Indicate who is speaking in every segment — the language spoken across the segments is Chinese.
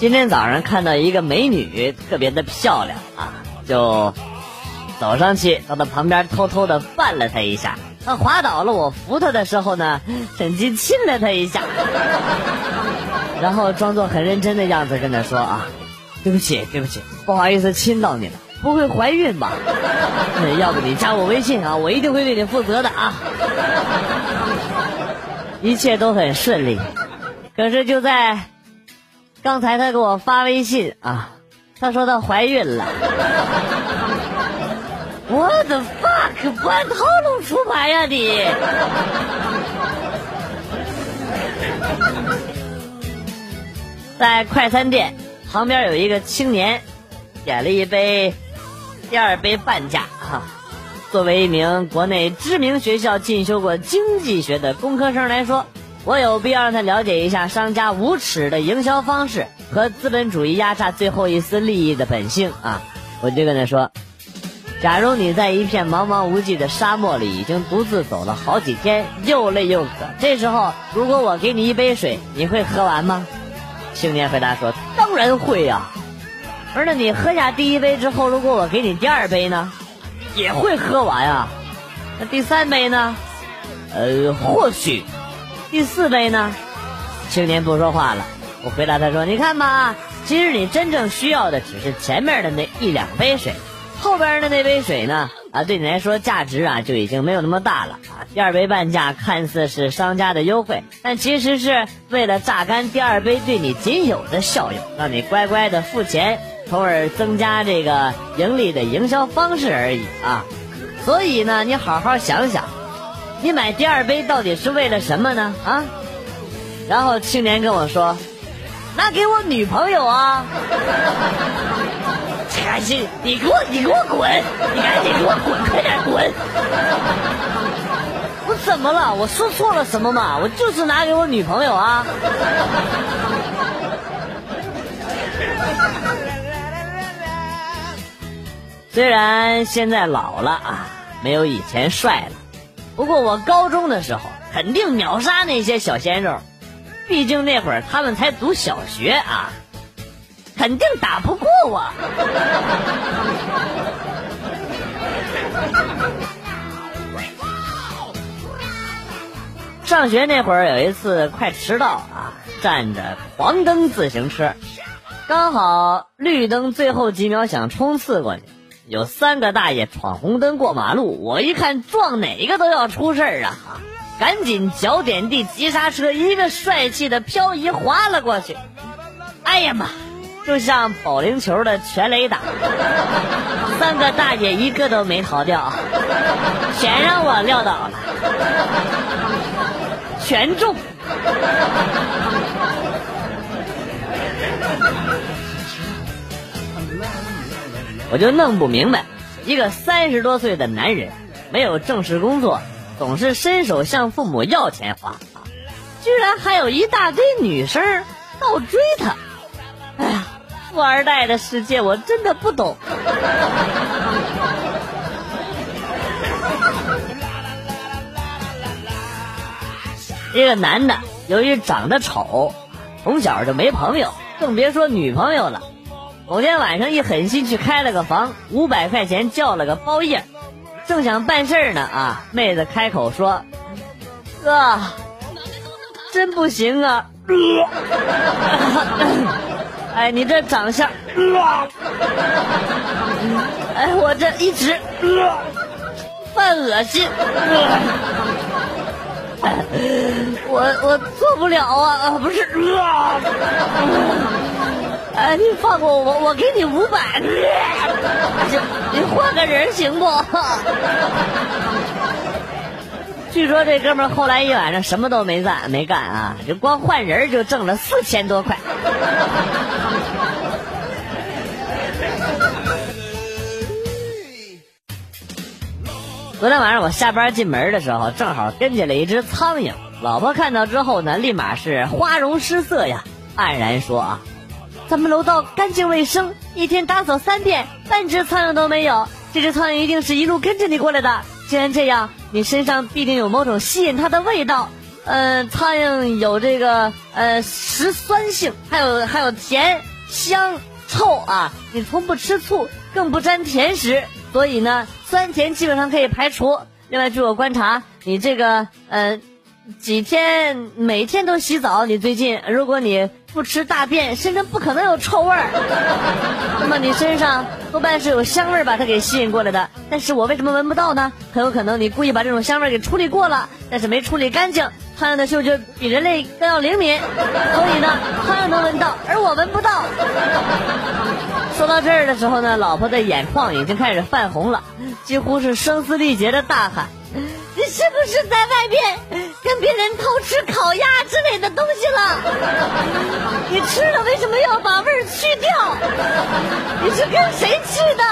Speaker 1: 今天早上看到一个美女，特别的漂亮啊，就走上去到她旁边偷偷的绊了她一下。她滑倒了，我扶她的时候呢，趁机亲了她一下，然后装作很认真的样子跟她说啊：“对不起，对不起，不好意思亲到你了，不会怀孕吧？要不你加我微信啊，我一定会对你负责的啊。”一切都很顺利，可是就在刚才，她给我发微信啊，她说她怀孕了。我的 fuck，不按套路出牌呀你！在快餐店旁边有一个青年，点了一杯第二杯半价哈。作为一名国内知名学校进修过经济学的工科生来说，我有必要让他了解一下商家无耻的营销方式和资本主义压榨最后一丝利益的本性啊！我就跟他说：，假如你在一片茫茫无际的沙漠里已经独自走了好几天，又累又渴，这时候如果我给你一杯水，你会喝完吗？青年回答说：当然会呀！而那你喝下第一杯之后，如果我给你第二杯呢？也会喝完啊，那第三杯呢？呃，或许，第四杯呢？青年不说话了。我回答他说：“你看吧，其实你真正需要的只是前面的那一两杯水，后边的那杯水呢？啊，对你来说价值啊就已经没有那么大了啊。第二杯半价看似是商家的优惠，但其实是为了榨干第二杯对你仅有的效用，让你乖乖的付钱。”从而增加这个盈利的营销方式而已啊，所以呢，你好好想想，你买第二杯到底是为了什么呢？啊？然后青年跟我说，拿给我女朋友啊！赶紧，你给我，你给我滚！你赶紧给我滚，快点滚！我怎么了？我说错了什么吗？我就是拿给我女朋友啊！虽然现在老了啊，没有以前帅了，不过我高中的时候肯定秒杀那些小鲜肉，毕竟那会儿他们才读小学啊，肯定打不过我。上学那会儿有一次快迟到啊，站着狂蹬自行车，刚好绿灯最后几秒想冲刺过去。有三个大爷闯红灯过马路，我一看撞哪一个都要出事儿啊！赶紧脚点地急刹车，一个帅气的漂移滑了过去。哎呀妈，就像保龄球的全垒打，三个大爷一个都没逃掉，全让我撂倒了，全中。我就弄不明白，一个三十多岁的男人，没有正式工作，总是伸手向父母要钱花，居然还有一大堆女生倒追他。哎呀，富二代的世界我真的不懂。一个男的由于长得丑，从小就没朋友，更别说女朋友了。某天晚上一狠心去开了个房，五百块钱叫了个包夜，正想办事呢啊，妹子开口说：“哥，真不行啊！哎，你这长相，哎，我这一直犯恶心，我我做不了啊，不是。”哎，你放过我，我给你五百。你换个人行不？据说这哥们后来一晚上什么都没干，没干啊，就光换人就挣了四千多块。昨天晚上我下班进门的时候，正好跟进了一只苍蝇。老婆看到之后呢，立马是花容失色呀，黯然说啊。咱们楼道干净卫生，一天打扫三遍，半只苍蝇都没有。这只苍蝇一定是一路跟着你过来的。既然这样，你身上必定有某种吸引它的味道。呃，苍蝇有这个呃食酸性，还有还有甜香臭啊。你从不吃醋，更不沾甜食，所以呢，酸甜基本上可以排除。另外，据我观察，你这个呃几天每天都洗澡，你最近如果你不吃大便，身上不可能有臭味儿。那么你身上多半是有香味儿把它给吸引过来的。但是我为什么闻不到呢？很有可能你故意把这种香味儿给处理过了，但是没处理干净。苍蝇的嗅觉比人类更要灵敏，所以呢，苍蝇能闻到，而我闻不到。说到这儿的时候呢，老婆的眼眶已经开始泛红了，几乎是声嘶力竭的大喊：“是不是在外边跟别人偷吃烤鸭之类的东西了？你吃了为什么要把味儿去掉？你是跟谁吃的？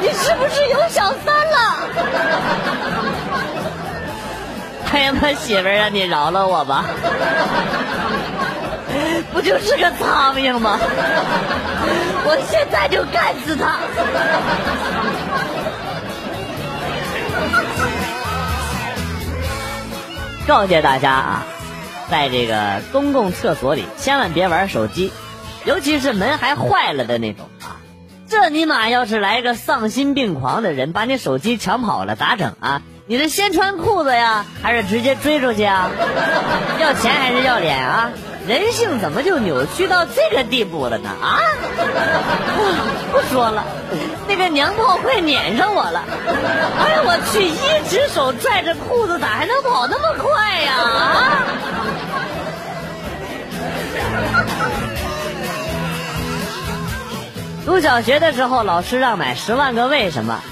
Speaker 1: 你是不是有小三了？”哎呀妈，媳妇儿啊，你饶了我吧！不就是个苍蝇吗？我现在就干死他！告诫大家啊，在这个公共厕所里千万别玩手机，尤其是门还坏了的那种啊！这尼玛要是来个丧心病狂的人把你手机抢跑了，咋整啊？你是先穿裤子呀，还是直接追出去啊？要钱还是要脸啊？人性怎么就扭曲到这个地步了呢？啊！不说了，那个娘炮快撵上我了！哎呀，我去，一只手拽着裤子，咋还能跑那么快呀？啊！读小学的时候，老师让买《十万个为什么》。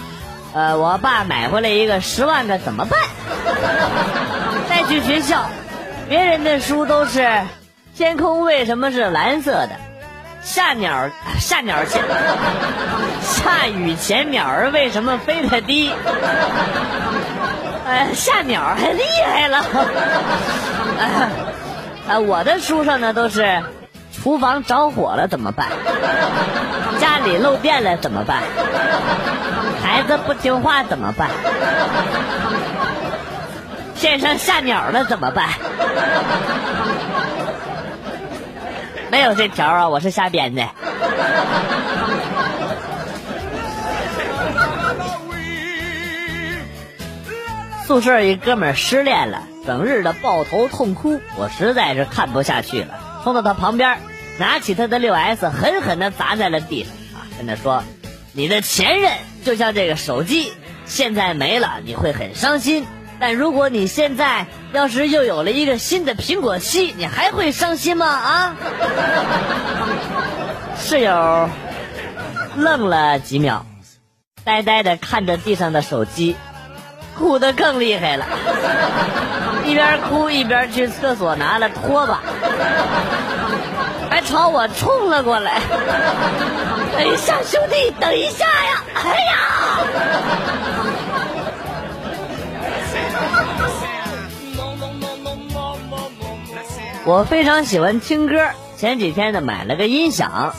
Speaker 1: 呃，我爸买回来一个十万个怎么办？带去学校，别人的书都是天空为什么是蓝色的？下鸟 下鸟前下雨前鸟儿为什么飞得低？呃，下鸟还厉害了。啊，我的书上呢都是厨房着火了怎么办？家里漏电了怎么办？孩子不听话怎么办？天上下鸟了怎么办？没有这条啊，我是瞎编的。宿舍一哥们失恋了，整日的抱头痛哭，我实在是看不下去了，冲到他旁边，拿起他的六 S，狠狠的砸在了地上啊，跟他说。你的前任就像这个手机，现在没了你会很伤心，但如果你现在要是又有了一个新的苹果七，你还会伤心吗？啊！室友愣了几秒，呆呆的看着地上的手机，哭得更厉害了，一边哭一边去厕所拿了拖把。还朝我冲了过来！等一下，兄弟，等一下呀！哎呀！我非常喜欢听歌，前几天呢买了个音响，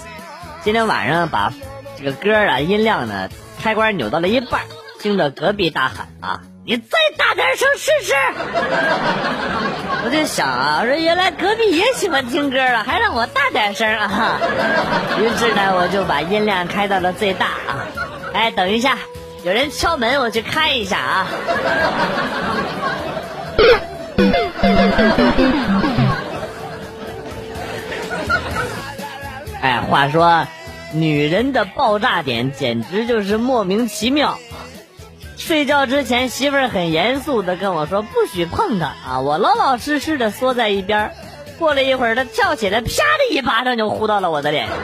Speaker 1: 今天晚上把这个歌啊音量呢开关扭到了一半，听着隔壁大喊啊。你再大点声试试！我就想啊，说原来隔壁也喜欢听歌了，还让我大点声啊！于是呢，我就把音量开到了最大啊！哎，等一下，有人敲门，我去开一下啊！哎，话说，女人的爆炸点简直就是莫名其妙。睡觉之前，媳妇儿很严肃的跟我说：“不许碰她啊！”我老老实实的缩在一边。过了一会儿，她跳起来，啪的一巴掌就呼到了我的脸上。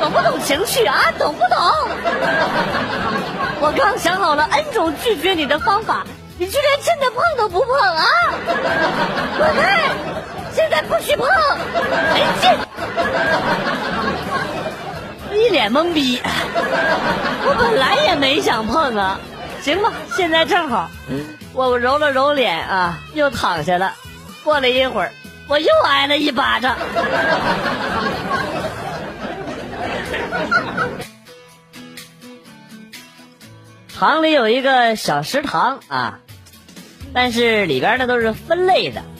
Speaker 1: 懂不懂情趣啊？懂不懂？我刚想好了 N 种拒绝你的方法，你居然真的碰都不碰啊！滚开！现在不许碰，没劲！一脸懵逼，我本来也没想碰啊，行吧，现在正好，我揉了揉脸啊，又躺下了。过了一会儿，我又挨了一巴掌。厂里有一个小食堂啊，但是里边呢都是分类的啊，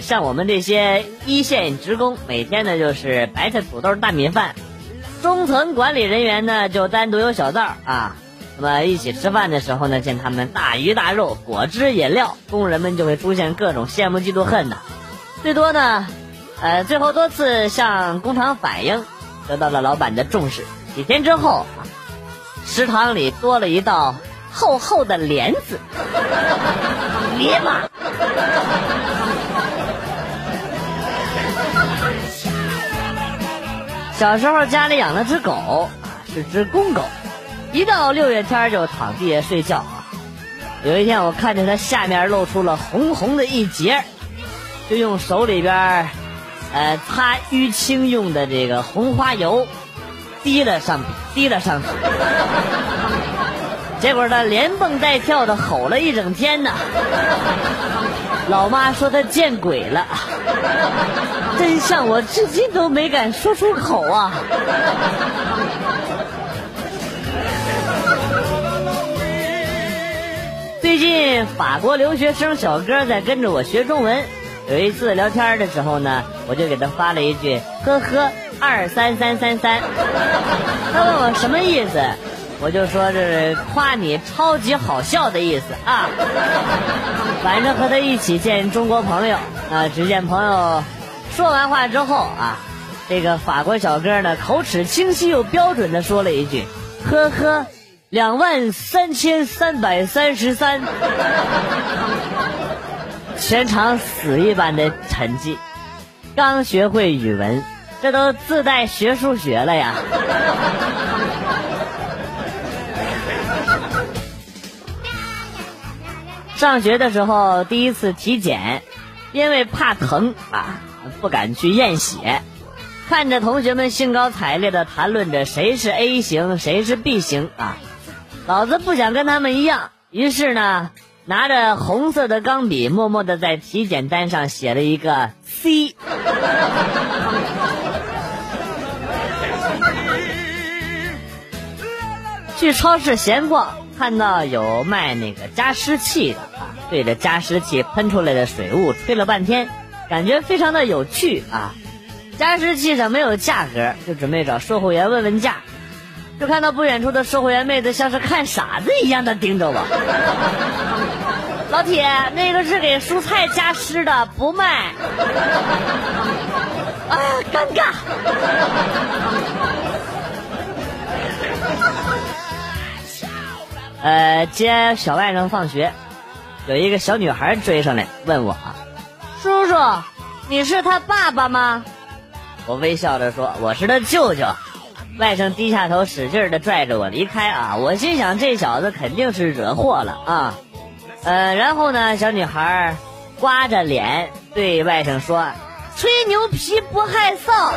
Speaker 1: 像我们这些一线职工，每天呢就是白菜、土豆、大米饭；中层管理人员呢就单独有小灶啊。那么一起吃饭的时候呢，见他们大鱼大肉、果汁饮料，工人们就会出现各种羡慕、嫉妒、恨的。最多呢，呃，最后多次向工厂反映，得到了老板的重视。几天之后，食堂里多了一道厚厚的帘子，别嘛！小时候家里养了只狗，是只公狗。一到六月天就躺地下睡觉啊！有一天我看见它下面露出了红红的一截，就用手里边呃擦淤青用的这个红花油滴了上滴了上去，结果它连蹦带跳的吼了一整天呢。老妈说她见鬼了，真相我至今都没敢说出口啊。最近法国留学生小哥在跟着我学中文，有一次聊天的时候呢，我就给他发了一句“呵呵二三三三三”，他问我什么意思，我就说这是夸你超级好笑的意思啊。反正和他一起见中国朋友啊，只见朋友说完话之后啊，这个法国小哥呢口齿清晰又标准的说了一句“呵呵”。两万三千三百三十三，全场死一般的沉寂。刚学会语文，这都自带学数学了呀！上学的时候第一次体检，因为怕疼啊，不敢去验血。看着同学们兴高采烈的谈论着谁是 A 型，谁是 B 型啊。老子不想跟他们一样，于是呢，拿着红色的钢笔，默默的在体检单上写了一个 C。去超市闲逛，看到有卖那个加湿器的啊，对着加湿器喷出来的水雾吹了半天，感觉非常的有趣啊。加湿器上没有价格，就准备找售货员问问价。就看到不远处的售货员妹子像是看傻子一样的盯着我。老铁，那个是给蔬菜加湿的，不卖。啊，尴尬。呃，接小外甥放学，有一个小女孩追上来问我：“叔叔，你是他爸爸吗？”我微笑着说：“我是他舅舅。”外甥低下头，使劲的拽着我离开啊！我心想，这小子肯定是惹祸了啊！呃，然后呢，小女孩刮着脸对外甥说：“吹牛皮不害臊，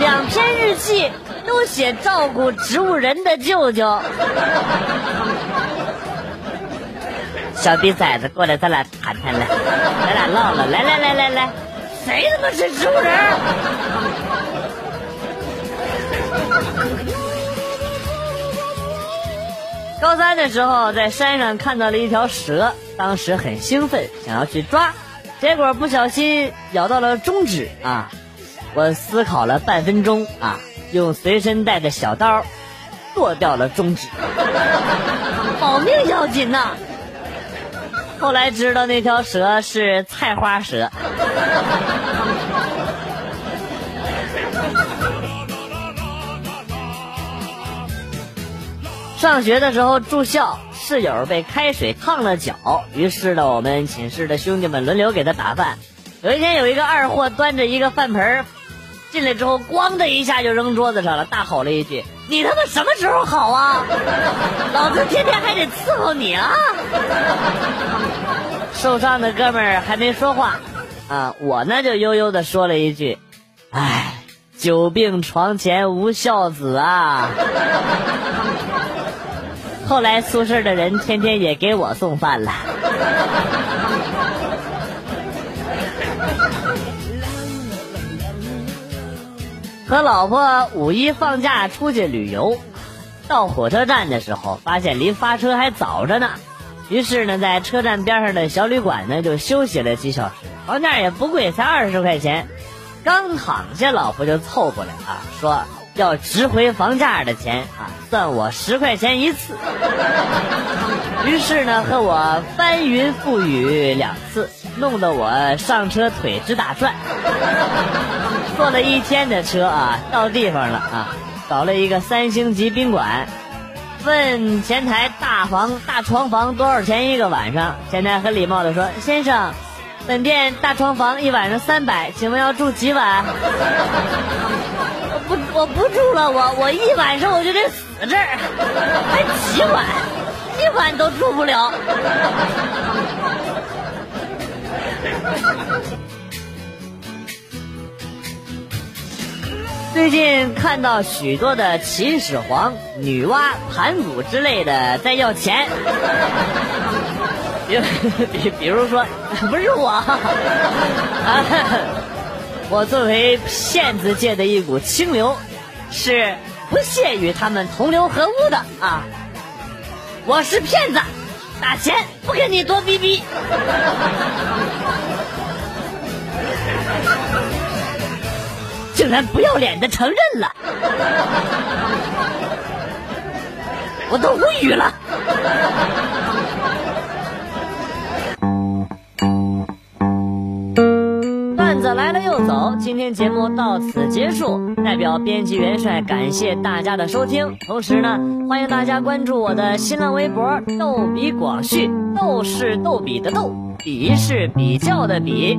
Speaker 1: 两篇日记都写照顾植物人的舅舅。”小逼崽子，过来，咱俩谈谈来，咱俩唠唠，来来来来来，谁他妈是植物人？高三的时候，在山上看到了一条蛇，当时很兴奋，想要去抓，结果不小心咬到了中指啊！我思考了半分钟啊，用随身带的小刀剁掉了中指，保命要紧呐！后来知道那条蛇是菜花蛇。上学的时候住校，室友被开水烫了脚，于是呢，我们寝室的兄弟们轮流给他打饭。有一天，有一个二货端着一个饭盆进来之后，咣的一下就扔桌子上了，大吼了一句：“你他妈什么时候好啊？老子天天还得伺候你啊！”受伤的哥们儿还没说话，啊，我呢就悠悠的说了一句：“哎，久病床前无孝子啊。”后来宿舍的人天天也给我送饭了。和老婆五一放假出去旅游，到火车站的时候，发现离发车还早着呢。于是呢，在车站边上的小旅馆呢，就休息了几小时。房价也不贵，才二十块钱。刚躺下，老婆就凑过来啊，说要值回房价的钱啊，算我十块钱一次。于是呢，和我翻云覆雨两次，弄得我上车腿直打转。坐了一天的车啊，到地方了啊，找了一个三星级宾馆。问前台大房大床房多少钱一个晚上？前台很礼貌的说：“先生，本店大床房一晚上三百，请问要住几晚？” 我不我不住了，我我一晚上我就得死这儿，还几晚？一晚都住不了。最近看到许多的秦始皇、女娲、盘古之类的在要钱，比比比如说，不是我，啊，我作为骗子界的一股清流，是不屑与他们同流合污的啊！我是骗子，打钱不跟你多逼逼。竟然不要脸的承认了，我都无语了。段子来了又走，今天节目到此结束。代表编辑元帅感谢大家的收听，同时呢，欢迎大家关注我的新浪微博“逗比广旭”，逗是逗比的逗，比是比较的比。